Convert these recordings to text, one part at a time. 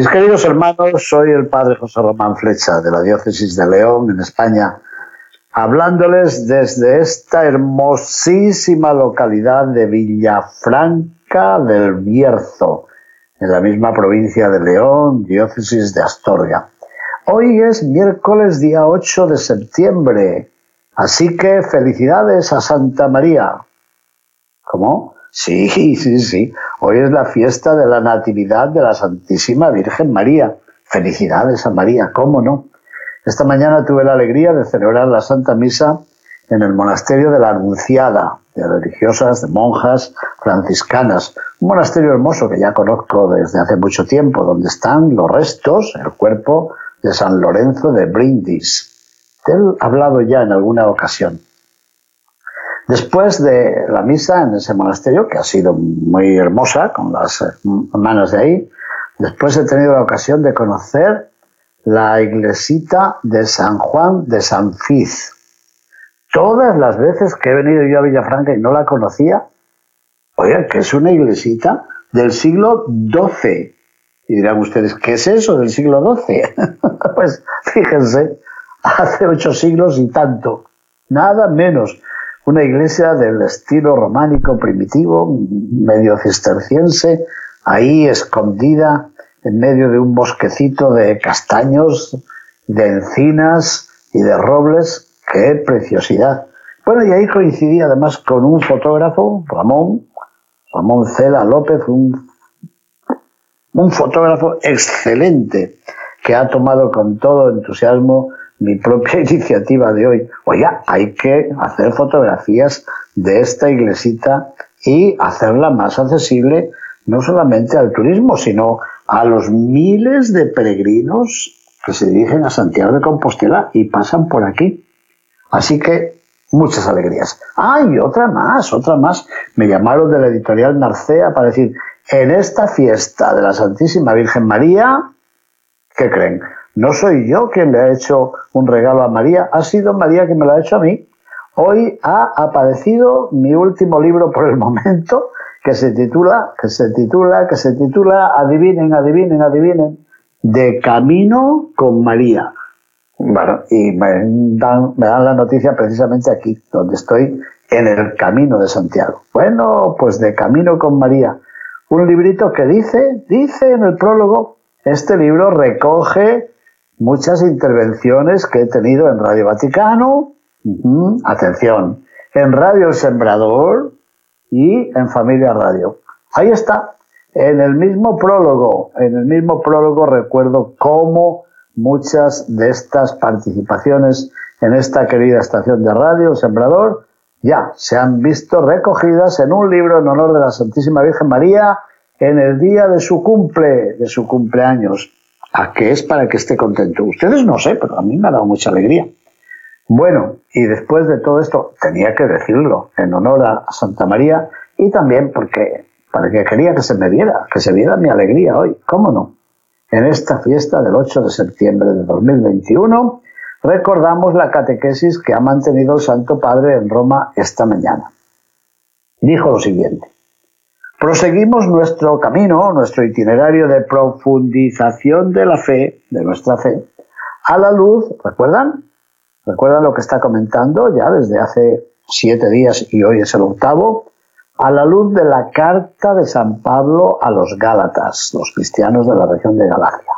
Mis queridos hermanos, soy el padre José Román Flecha de la diócesis de León, en España, hablándoles desde esta hermosísima localidad de Villafranca del Bierzo, en la misma provincia de León, diócesis de Astorga. Hoy es miércoles día 8 de septiembre, así que felicidades a Santa María. ¿Cómo? Sí, sí, sí. Hoy es la fiesta de la Natividad de la Santísima Virgen María. Felicidades a María, ¿cómo no? Esta mañana tuve la alegría de celebrar la Santa Misa en el monasterio de la Anunciada, de religiosas, de monjas franciscanas. Un monasterio hermoso que ya conozco desde hace mucho tiempo, donde están los restos, el cuerpo de San Lorenzo de Brindis. Él he hablado ya en alguna ocasión. Después de la misa en ese monasterio, que ha sido muy hermosa, con las manos de ahí, después he tenido la ocasión de conocer la iglesita de San Juan de San Fiz. Todas las veces que he venido yo a Villafranca y no la conocía, oigan, que es una iglesita del siglo XII. Y dirán ustedes, ¿qué es eso del siglo XII? pues fíjense, hace ocho siglos y tanto, nada menos. Una iglesia del estilo románico primitivo, medio cisterciense, ahí escondida en medio de un bosquecito de castaños, de encinas y de robles. ¡Qué preciosidad! Bueno, y ahí coincidí además con un fotógrafo, Ramón, Ramón Cela López, un, un fotógrafo excelente que ha tomado con todo entusiasmo mi propia iniciativa de hoy. Oiga, hay que hacer fotografías de esta iglesita y hacerla más accesible no solamente al turismo, sino a los miles de peregrinos que se dirigen a Santiago de Compostela y pasan por aquí. Así que muchas alegrías. Ah, y otra más, otra más. Me llamaron de la editorial Narcea para decir, en esta fiesta de la Santísima Virgen María, ¿qué creen? No soy yo quien le ha hecho un regalo a María, ha sido María quien me lo ha hecho a mí. Hoy ha aparecido mi último libro por el momento, que se titula, que se titula, que se titula, adivinen, adivinen, adivinen, De Camino con María. Bueno, y me dan, me dan la noticia precisamente aquí, donde estoy, en el Camino de Santiago. Bueno, pues De Camino con María. Un librito que dice, dice en el prólogo, este libro recoge muchas intervenciones que he tenido en Radio Vaticano, atención, en Radio Sembrador, y en Familia Radio. Ahí está. En el mismo prólogo, en el mismo prólogo recuerdo cómo muchas de estas participaciones en esta querida estación de radio, Sembrador, ya se han visto recogidas en un libro en honor de la Santísima Virgen María en el día de su cumple, de su cumpleaños. ¿A qué es para que esté contento? Ustedes no sé, pero a mí me ha dado mucha alegría. Bueno, y después de todo esto, tenía que decirlo en honor a Santa María y también porque, para que quería que se me viera, que se viera mi alegría hoy, ¿cómo no? En esta fiesta del 8 de septiembre de 2021 recordamos la catequesis que ha mantenido el Santo Padre en Roma esta mañana. Dijo lo siguiente, proseguimos nuestro camino, nuestro itinerario de profundización de la fe, de nuestra fe, a la luz, ¿recuerdan? Recuerda lo que está comentando ya desde hace siete días y hoy es el octavo, a la luz de la carta de San Pablo a los Gálatas, los cristianos de la región de Galacia.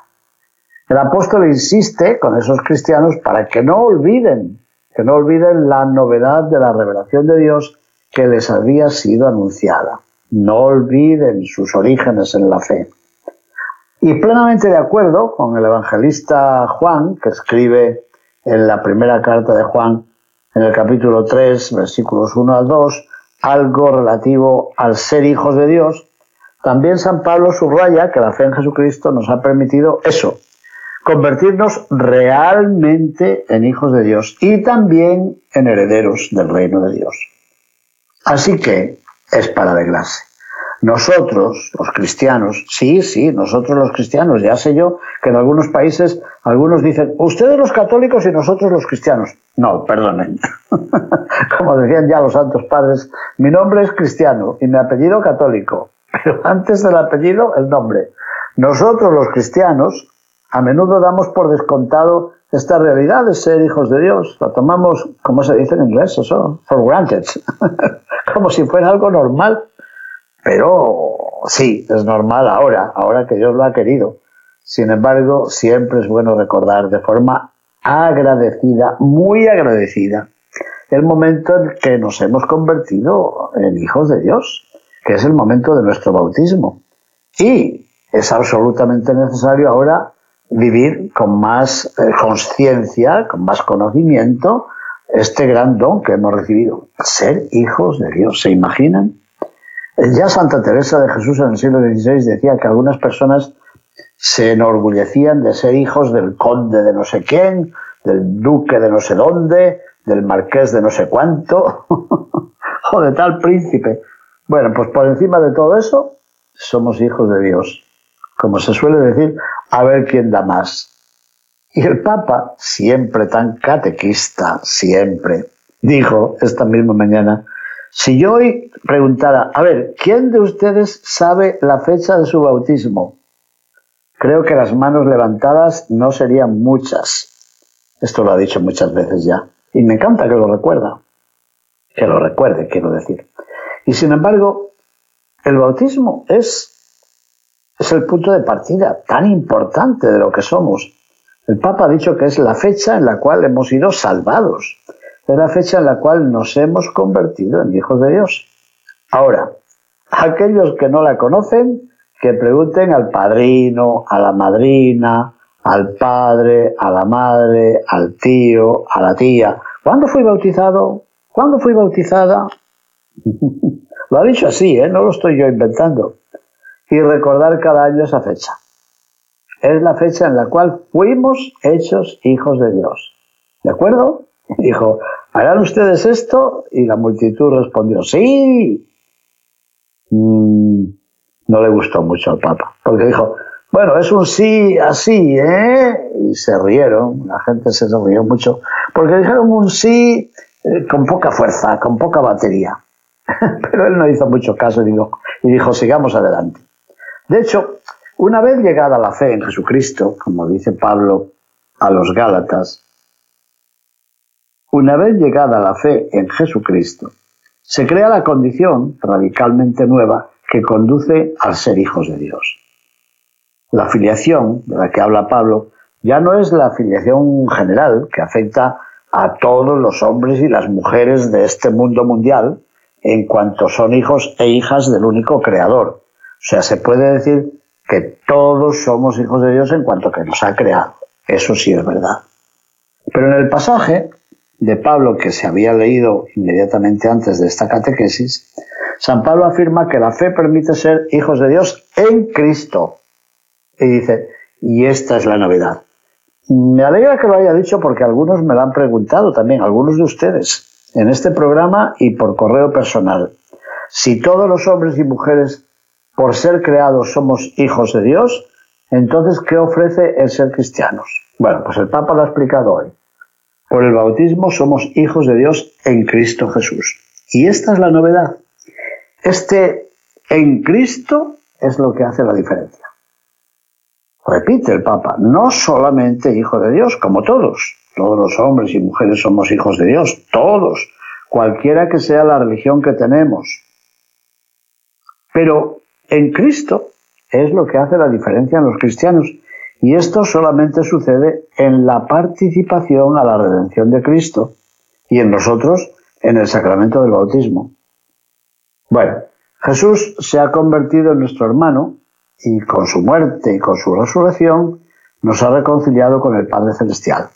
El apóstol insiste con esos cristianos para que no olviden, que no olviden la novedad de la revelación de Dios que les había sido anunciada. No olviden sus orígenes en la fe. Y plenamente de acuerdo con el evangelista Juan, que escribe en la primera carta de Juan, en el capítulo 3, versículos 1 al 2, algo relativo al ser hijos de Dios, también San Pablo subraya que la fe en Jesucristo nos ha permitido eso, convertirnos realmente en hijos de Dios y también en herederos del reino de Dios. Así que es para alegrarse. Nosotros, los cristianos, sí, sí, nosotros los cristianos, ya sé yo que en algunos países algunos dicen, ustedes los católicos y nosotros los cristianos. No, perdonen. Como decían ya los santos padres, mi nombre es cristiano y mi apellido católico, pero antes del apellido el nombre. Nosotros los cristianos a menudo damos por descontado esta realidad de ser hijos de Dios. La tomamos, como se dice en inglés, eso, for granted, como si fuera algo normal. Pero sí, es normal ahora, ahora que Dios lo ha querido. Sin embargo, siempre es bueno recordar de forma agradecida, muy agradecida, el momento en que nos hemos convertido en hijos de Dios, que es el momento de nuestro bautismo. Y es absolutamente necesario ahora vivir con más eh, conciencia, con más conocimiento, este gran don que hemos recibido, ser hijos de Dios. ¿Se imaginan? Ya Santa Teresa de Jesús en el siglo XVI decía que algunas personas se enorgullecían de ser hijos del conde de no sé quién, del duque de no sé dónde, del marqués de no sé cuánto, o de tal príncipe. Bueno, pues por encima de todo eso, somos hijos de Dios. Como se suele decir, a ver quién da más. Y el Papa, siempre tan catequista, siempre, dijo esta misma mañana, si yo hoy preguntara, a ver, ¿quién de ustedes sabe la fecha de su bautismo? Creo que las manos levantadas no serían muchas. Esto lo ha dicho muchas veces ya. Y me encanta que lo recuerda. Que lo recuerde, quiero decir. Y sin embargo, el bautismo es es el punto de partida tan importante de lo que somos. El Papa ha dicho que es la fecha en la cual hemos sido salvados, es la fecha en la cual nos hemos convertido en hijos de Dios. Ahora, aquellos que no la conocen, que pregunten al padrino, a la madrina, al padre, a la madre, al tío, a la tía. ¿Cuándo fui bautizado? ¿Cuándo fui bautizada? lo ha dicho así, ¿eh? no lo estoy yo inventando y recordar cada año esa fecha. Es la fecha en la cual fuimos hechos hijos de Dios. ¿De acuerdo? Dijo, ¿harán ustedes esto? Y la multitud respondió, sí. Mm, no le gustó mucho al Papa, porque dijo, bueno, es un sí así, ¿eh? Y se rieron, la gente se rió mucho, porque dijeron un sí eh, con poca fuerza, con poca batería. Pero él no hizo mucho caso y dijo, y dijo sigamos adelante. De hecho, una vez llegada la fe en Jesucristo, como dice Pablo a los Gálatas, una vez llegada la fe en Jesucristo, se crea la condición radicalmente nueva que conduce al ser hijos de Dios. La filiación de la que habla Pablo ya no es la filiación general que afecta a todos los hombres y las mujeres de este mundo mundial en cuanto son hijos e hijas del único creador, o sea, se puede decir que todos somos hijos de Dios en cuanto que nos ha creado. Eso sí es verdad. Pero en el pasaje de Pablo que se había leído inmediatamente antes de esta catequesis, San Pablo afirma que la fe permite ser hijos de Dios en Cristo. Y dice, y esta es la novedad. Me alegra que lo haya dicho porque algunos me lo han preguntado también, algunos de ustedes, en este programa y por correo personal. Si todos los hombres y mujeres por ser creados somos hijos de Dios, entonces, ¿qué ofrece el ser cristianos? Bueno, pues el Papa lo ha explicado hoy. Por el bautismo somos hijos de Dios en Cristo Jesús. Y esta es la novedad. Este en Cristo es lo que hace la diferencia. Repite el Papa, no solamente hijo de Dios, como todos. Todos los hombres y mujeres somos hijos de Dios, todos, cualquiera que sea la religión que tenemos. Pero en Cristo es lo que hace la diferencia en los cristianos. Y esto solamente sucede en la participación a la redención de Cristo y en nosotros en el sacramento del bautismo. Bueno, Jesús se ha convertido en nuestro hermano y con su muerte y con su resurrección nos ha reconciliado con el Padre Celestial.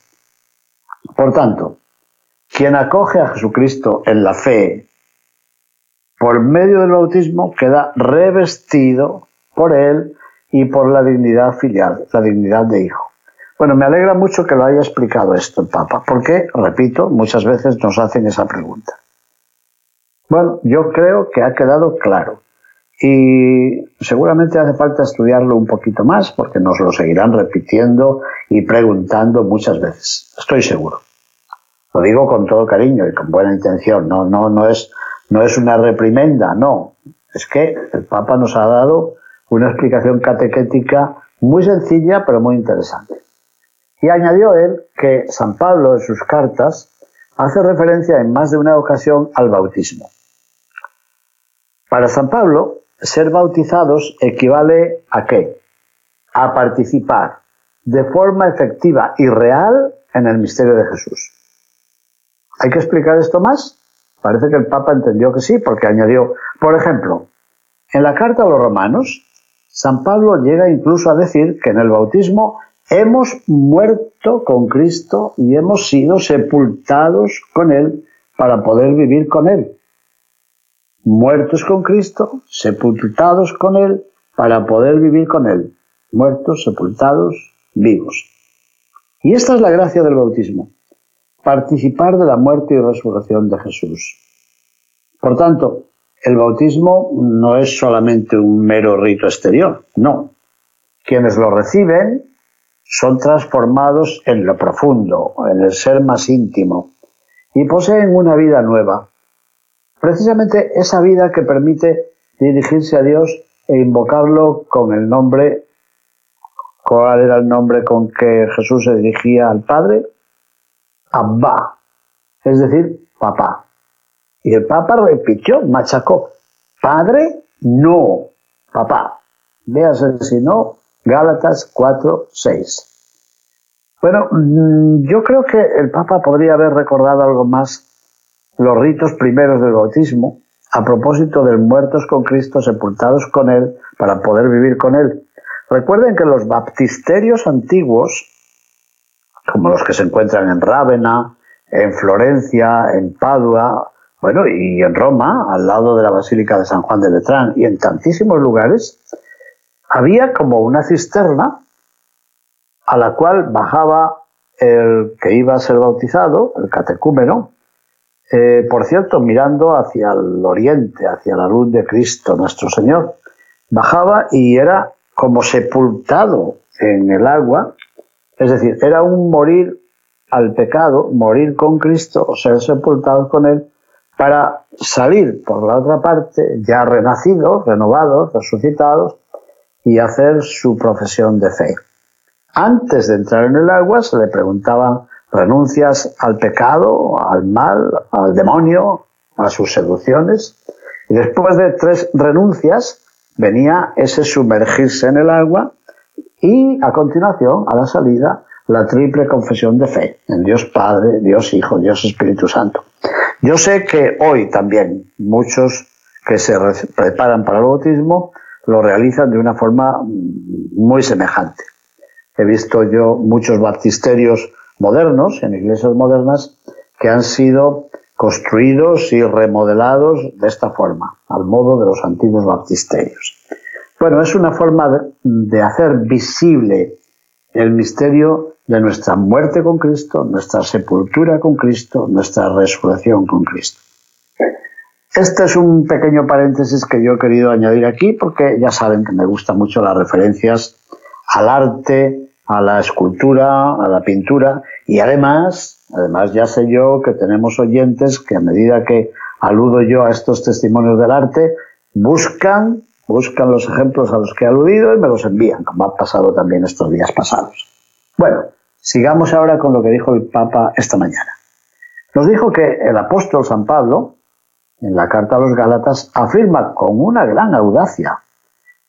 Por tanto, quien acoge a Jesucristo en la fe por medio del bautismo queda revestido por él y por la dignidad filial, la dignidad de hijo. Bueno, me alegra mucho que lo haya explicado esto el Papa, porque, repito, muchas veces nos hacen esa pregunta. Bueno, yo creo que ha quedado claro y seguramente hace falta estudiarlo un poquito más porque nos lo seguirán repitiendo y preguntando muchas veces, estoy seguro. Lo digo con todo cariño y con buena intención, no, no, no, es, no es una reprimenda, no. Es que el Papa nos ha dado una explicación catequética muy sencilla pero muy interesante. Y añadió él que San Pablo en sus cartas hace referencia en más de una ocasión al bautismo. Para San Pablo, ser bautizados equivale a qué? A participar de forma efectiva y real en el misterio de Jesús. ¿Hay que explicar esto más? Parece que el Papa entendió que sí, porque añadió, por ejemplo, en la carta a los romanos, San Pablo llega incluso a decir que en el bautismo hemos muerto con Cristo y hemos sido sepultados con Él para poder vivir con Él. Muertos con Cristo, sepultados con Él para poder vivir con Él. Muertos, sepultados, vivos. Y esta es la gracia del bautismo participar de la muerte y resurrección de Jesús. Por tanto, el bautismo no es solamente un mero rito exterior, no. Quienes lo reciben son transformados en lo profundo, en el ser más íntimo, y poseen una vida nueva. Precisamente esa vida que permite dirigirse a Dios e invocarlo con el nombre, ¿cuál era el nombre con que Jesús se dirigía al Padre? Abba, es decir, papá. Y el Papa repitió, machacó, padre, no, papá. Véase si no, Gálatas 4, 6. Bueno, mm, yo creo que el Papa podría haber recordado algo más los ritos primeros del bautismo a propósito de muertos con Cristo sepultados con Él para poder vivir con Él. Recuerden que los baptisterios antiguos como los que se encuentran en Rávena, en Florencia, en Padua, bueno, y en Roma, al lado de la Basílica de San Juan de Letrán, y en tantísimos lugares, había como una cisterna a la cual bajaba el que iba a ser bautizado, el catecúmeno, eh, por cierto, mirando hacia el oriente, hacia la luz de Cristo nuestro Señor. Bajaba y era como sepultado en el agua es decir, era un morir al pecado, morir con Cristo o ser sepultados con Él, para salir por la otra parte ya renacidos, renovados, resucitados, y hacer su profesión de fe. Antes de entrar en el agua se le preguntaban renuncias al pecado, al mal, al demonio, a sus seducciones, y después de tres renuncias venía ese sumergirse en el agua y a continuación, a la salida, la triple confesión de fe en Dios Padre, Dios Hijo, Dios Espíritu Santo. Yo sé que hoy también muchos que se preparan para el bautismo lo realizan de una forma muy semejante. He visto yo muchos baptisterios modernos, en iglesias modernas, que han sido construidos y remodelados de esta forma, al modo de los antiguos baptisterios. Bueno, es una forma de hacer visible el misterio de nuestra muerte con Cristo, nuestra sepultura con Cristo, nuestra resurrección con Cristo. Este es un pequeño paréntesis que yo he querido añadir aquí porque ya saben que me gustan mucho las referencias al arte, a la escultura, a la pintura y además, además ya sé yo que tenemos oyentes que a medida que aludo yo a estos testimonios del arte, buscan buscan los ejemplos a los que he aludido y me los envían, como ha pasado también estos días pasados. Bueno, sigamos ahora con lo que dijo el Papa esta mañana. Nos dijo que el apóstol San Pablo, en la carta a los Gálatas, afirma con una gran audacia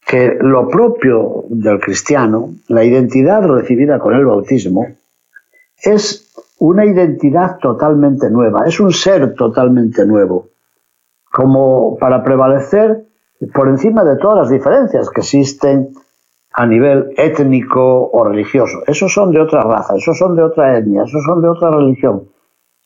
que lo propio del cristiano, la identidad recibida con el bautismo, es una identidad totalmente nueva, es un ser totalmente nuevo, como para prevalecer por encima de todas las diferencias que existen a nivel étnico o religioso. Esos son de otra raza, esos son de otra etnia, esos son de otra religión.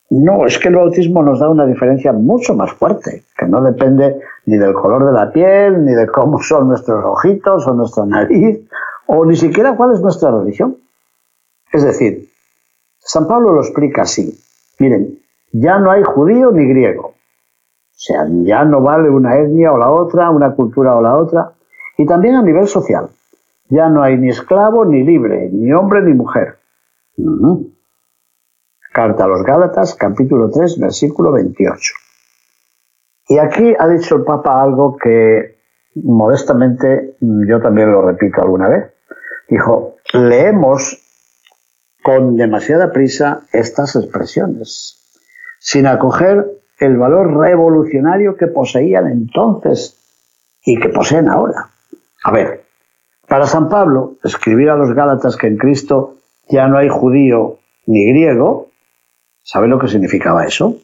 No, es que el bautismo nos da una diferencia mucho más fuerte, que no depende ni del color de la piel, ni de cómo son nuestros ojitos o nuestra nariz, o ni siquiera cuál es nuestra religión. Es decir, San Pablo lo explica así. Miren, ya no hay judío ni griego. O sea, ya no vale una etnia o la otra, una cultura o la otra. Y también a nivel social. Ya no hay ni esclavo ni libre, ni hombre ni mujer. Carta a los Gálatas, capítulo 3, versículo 28. Y aquí ha dicho el Papa algo que modestamente yo también lo repito alguna vez. Dijo, leemos con demasiada prisa estas expresiones, sin acoger el valor revolucionario que poseían entonces y que poseen ahora. A ver, para San Pablo, escribir a los Gálatas que en Cristo ya no hay judío ni griego, ¿sabe lo que significaba eso?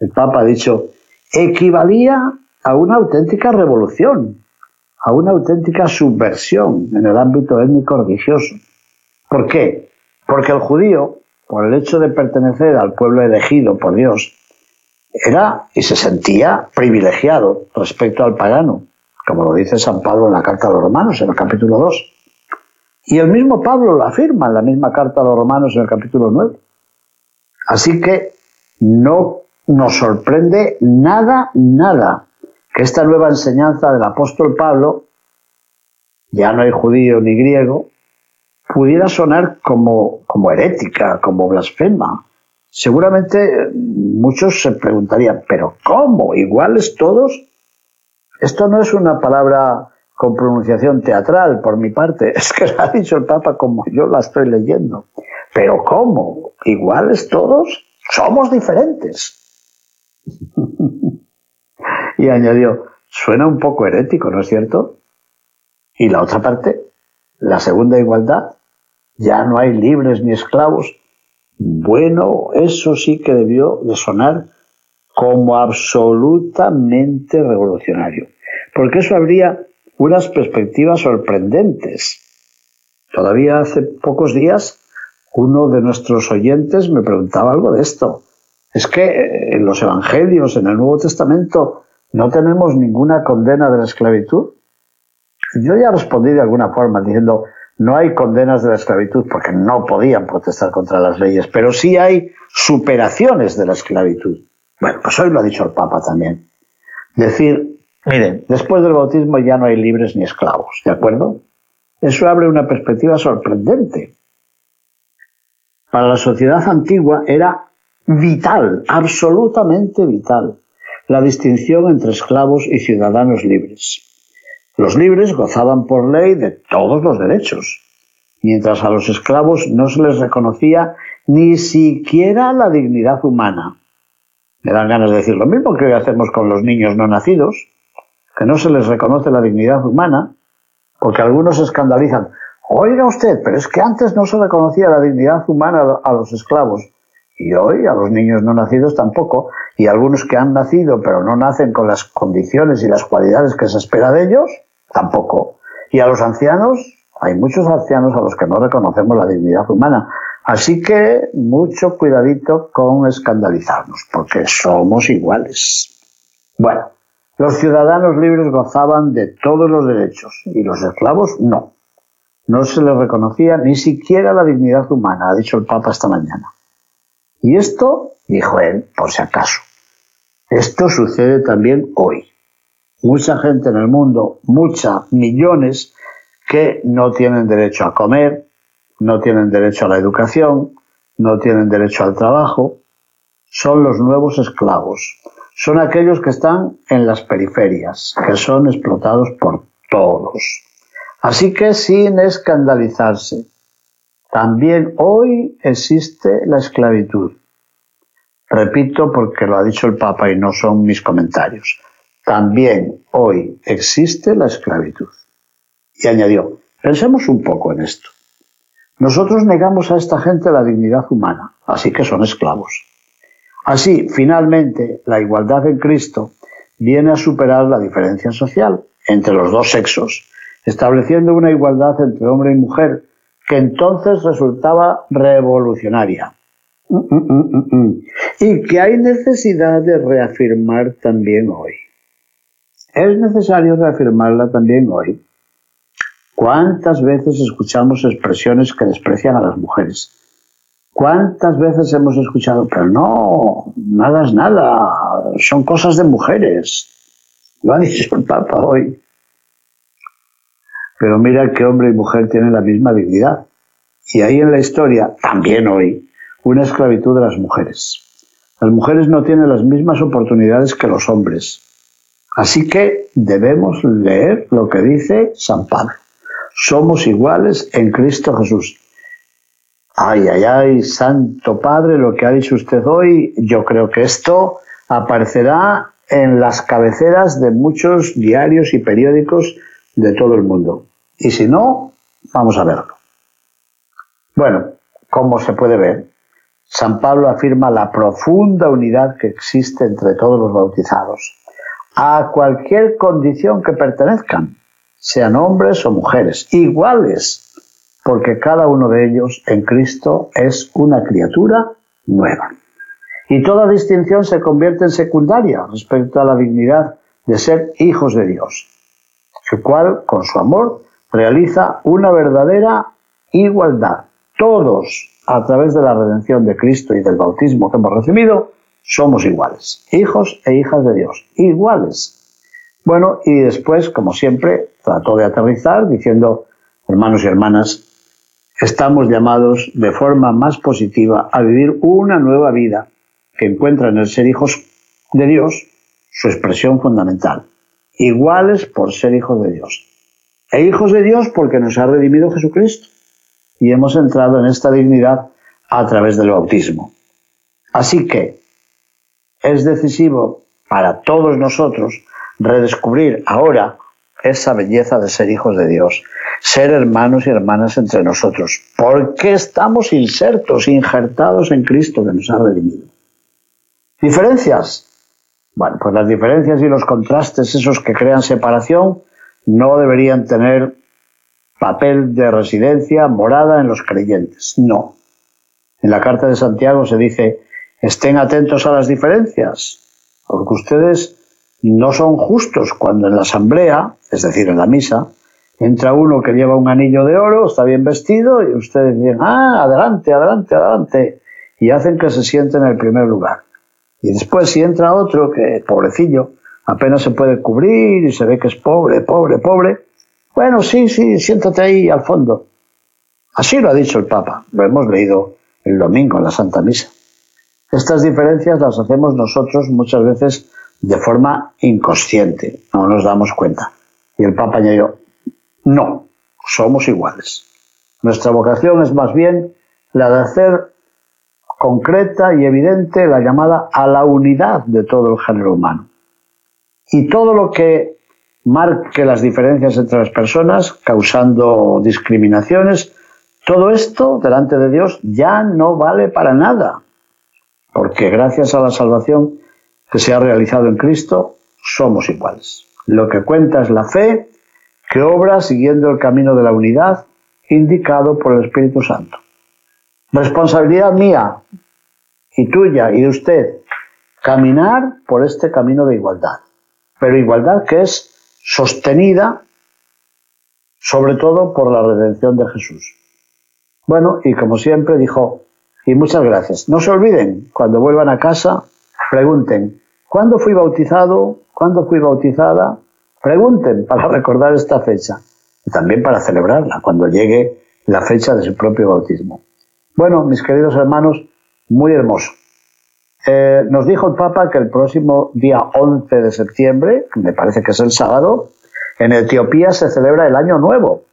El Papa ha dicho, equivalía a una auténtica revolución, a una auténtica subversión en el ámbito étnico religioso. ¿Por qué? Porque el judío, por el hecho de pertenecer al pueblo elegido por Dios, era y se sentía privilegiado respecto al pagano, como lo dice San Pablo en la carta a los romanos, en el capítulo 2. Y el mismo Pablo lo afirma en la misma carta a los romanos en el capítulo 9. Así que no nos sorprende nada, nada que esta nueva enseñanza del apóstol Pablo, ya no hay judío ni griego, pudiera sonar como, como herética, como blasfema. Seguramente muchos se preguntarían, ¿pero cómo? ¿Iguales todos? Esto no es una palabra con pronunciación teatral por mi parte, es que lo ha dicho el Papa como yo la estoy leyendo. ¿Pero cómo? ¿Iguales todos? Somos diferentes. y añadió, suena un poco herético, ¿no es cierto? Y la otra parte, la segunda igualdad, ya no hay libres ni esclavos. Bueno, eso sí que debió de sonar como absolutamente revolucionario, porque eso habría unas perspectivas sorprendentes. Todavía hace pocos días uno de nuestros oyentes me preguntaba algo de esto. Es que en los Evangelios, en el Nuevo Testamento, no tenemos ninguna condena de la esclavitud. Yo ya respondí de alguna forma diciendo, no hay condenas de la esclavitud porque no podían protestar contra las leyes, pero sí hay superaciones de la esclavitud. Bueno, pues hoy lo ha dicho el Papa también. Decir, miren, después del bautismo ya no hay libres ni esclavos, ¿de acuerdo? Eso abre una perspectiva sorprendente. Para la sociedad antigua era vital, absolutamente vital, la distinción entre esclavos y ciudadanos libres. Los libres gozaban por ley de todos los derechos, mientras a los esclavos no se les reconocía ni siquiera la dignidad humana. Me dan ganas de decir lo mismo que hoy hacemos con los niños no nacidos, que no se les reconoce la dignidad humana, porque algunos se escandalizan. Oiga usted, pero es que antes no se reconocía la dignidad humana a los esclavos. Y hoy a los niños no nacidos tampoco, y algunos que han nacido pero no nacen con las condiciones y las cualidades que se espera de ellos, tampoco. Y a los ancianos, hay muchos ancianos a los que no reconocemos la dignidad humana. Así que mucho cuidadito con escandalizarnos, porque somos iguales. Bueno, los ciudadanos libres gozaban de todos los derechos y los esclavos no. No se les reconocía ni siquiera la dignidad humana, ha dicho el Papa esta mañana. Y esto, dijo él, por si acaso, esto sucede también hoy. Mucha gente en el mundo, muchas, millones, que no tienen derecho a comer, no tienen derecho a la educación, no tienen derecho al trabajo, son los nuevos esclavos. Son aquellos que están en las periferias, que son explotados por todos. Así que sin escandalizarse, también hoy existe la esclavitud. Repito porque lo ha dicho el Papa y no son mis comentarios. También hoy existe la esclavitud. Y añadió, pensemos un poco en esto. Nosotros negamos a esta gente la dignidad humana, así que son esclavos. Así, finalmente, la igualdad en Cristo viene a superar la diferencia social entre los dos sexos, estableciendo una igualdad entre hombre y mujer que entonces resultaba revolucionaria. Mm, mm, mm, y que hay necesidad de reafirmar también hoy. Es necesario reafirmarla también hoy. ¿Cuántas veces escuchamos expresiones que desprecian a las mujeres? ¿Cuántas veces hemos escuchado, pero no, nada es nada, son cosas de mujeres? Lo ha dicho el Papa hoy. Pero mira que hombre y mujer tienen la misma dignidad. Y ahí en la historia, también hoy, una esclavitud de las mujeres. Las mujeres no tienen las mismas oportunidades que los hombres. Así que debemos leer lo que dice San Pablo. Somos iguales en Cristo Jesús. Ay, ay, ay, Santo Padre, lo que ha dicho usted hoy, yo creo que esto aparecerá en las cabeceras de muchos diarios y periódicos de todo el mundo. Y si no, vamos a verlo. Bueno, como se puede ver, San Pablo afirma la profunda unidad que existe entre todos los bautizados, a cualquier condición que pertenezcan, sean hombres o mujeres, iguales, porque cada uno de ellos en Cristo es una criatura nueva. Y toda distinción se convierte en secundaria respecto a la dignidad de ser hijos de Dios, el cual, con su amor, realiza una verdadera igualdad. Todos, a través de la redención de Cristo y del bautismo que hemos recibido, somos iguales, hijos e hijas de Dios, iguales. Bueno, y después, como siempre, trató de aterrizar diciendo, hermanos y hermanas, estamos llamados de forma más positiva a vivir una nueva vida que encuentra en el ser hijos de Dios su expresión fundamental. Iguales por ser hijos de Dios. E hijos de Dios porque nos ha redimido Jesucristo. Y hemos entrado en esta dignidad a través del bautismo. Así que es decisivo para todos nosotros redescubrir ahora esa belleza de ser hijos de Dios, ser hermanos y hermanas entre nosotros, porque estamos insertos, injertados en Cristo que nos ha redimido. ¿Diferencias? Bueno, pues las diferencias y los contrastes, esos que crean separación, no deberían tener papel de residencia, morada en los creyentes. No. En la carta de Santiago se dice, estén atentos a las diferencias, porque ustedes no son justos cuando en la asamblea, es decir, en la misa, entra uno que lleva un anillo de oro, está bien vestido, y ustedes dicen, ah, adelante, adelante, adelante, y hacen que se siente en el primer lugar. Y después si entra otro, que pobrecillo, apenas se puede cubrir y se ve que es pobre, pobre, pobre, bueno, sí, sí, siéntate ahí al fondo. Así lo ha dicho el Papa, lo hemos leído el domingo en la Santa Misa. Estas diferencias las hacemos nosotros muchas veces de forma inconsciente, no nos damos cuenta. Y el Papa añadió, no, somos iguales. Nuestra vocación es más bien la de hacer concreta y evidente la llamada a la unidad de todo el género humano. Y todo lo que marque las diferencias entre las personas, causando discriminaciones, todo esto delante de Dios ya no vale para nada, porque gracias a la salvación que se ha realizado en Cristo, somos iguales. Lo que cuenta es la fe que obra siguiendo el camino de la unidad indicado por el Espíritu Santo. Responsabilidad mía y tuya y de usted, caminar por este camino de igualdad. Pero igualdad que es sostenida sobre todo por la redención de Jesús. Bueno, y como siempre dijo, y muchas gracias. No se olviden, cuando vuelvan a casa, pregunten, ¿cuándo fui bautizado? ¿Cuándo fui bautizada? Pregunten para recordar esta fecha y también para celebrarla cuando llegue la fecha de su propio bautismo. Bueno, mis queridos hermanos, muy hermoso. Eh, nos dijo el Papa que el próximo día 11 de septiembre, me parece que es el sábado, en Etiopía se celebra el Año Nuevo.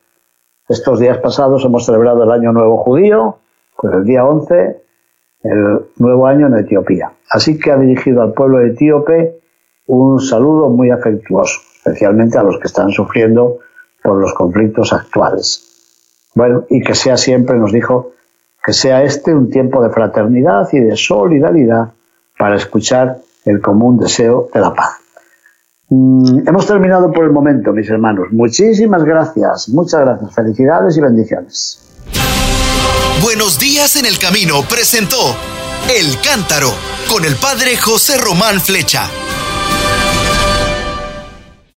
Estos días pasados hemos celebrado el Año Nuevo judío, pues el día 11, el nuevo año en Etiopía. Así que ha dirigido al pueblo etíope un saludo muy afectuoso, especialmente a los que están sufriendo por los conflictos actuales. Bueno, y que sea siempre, nos dijo, que sea este un tiempo de fraternidad y de solidaridad para escuchar el común deseo de la paz. Mm, hemos terminado por el momento, mis hermanos. Muchísimas gracias, muchas gracias, felicidades y bendiciones. Buenos días en el camino presentó El Cántaro, con el padre José Román Flecha.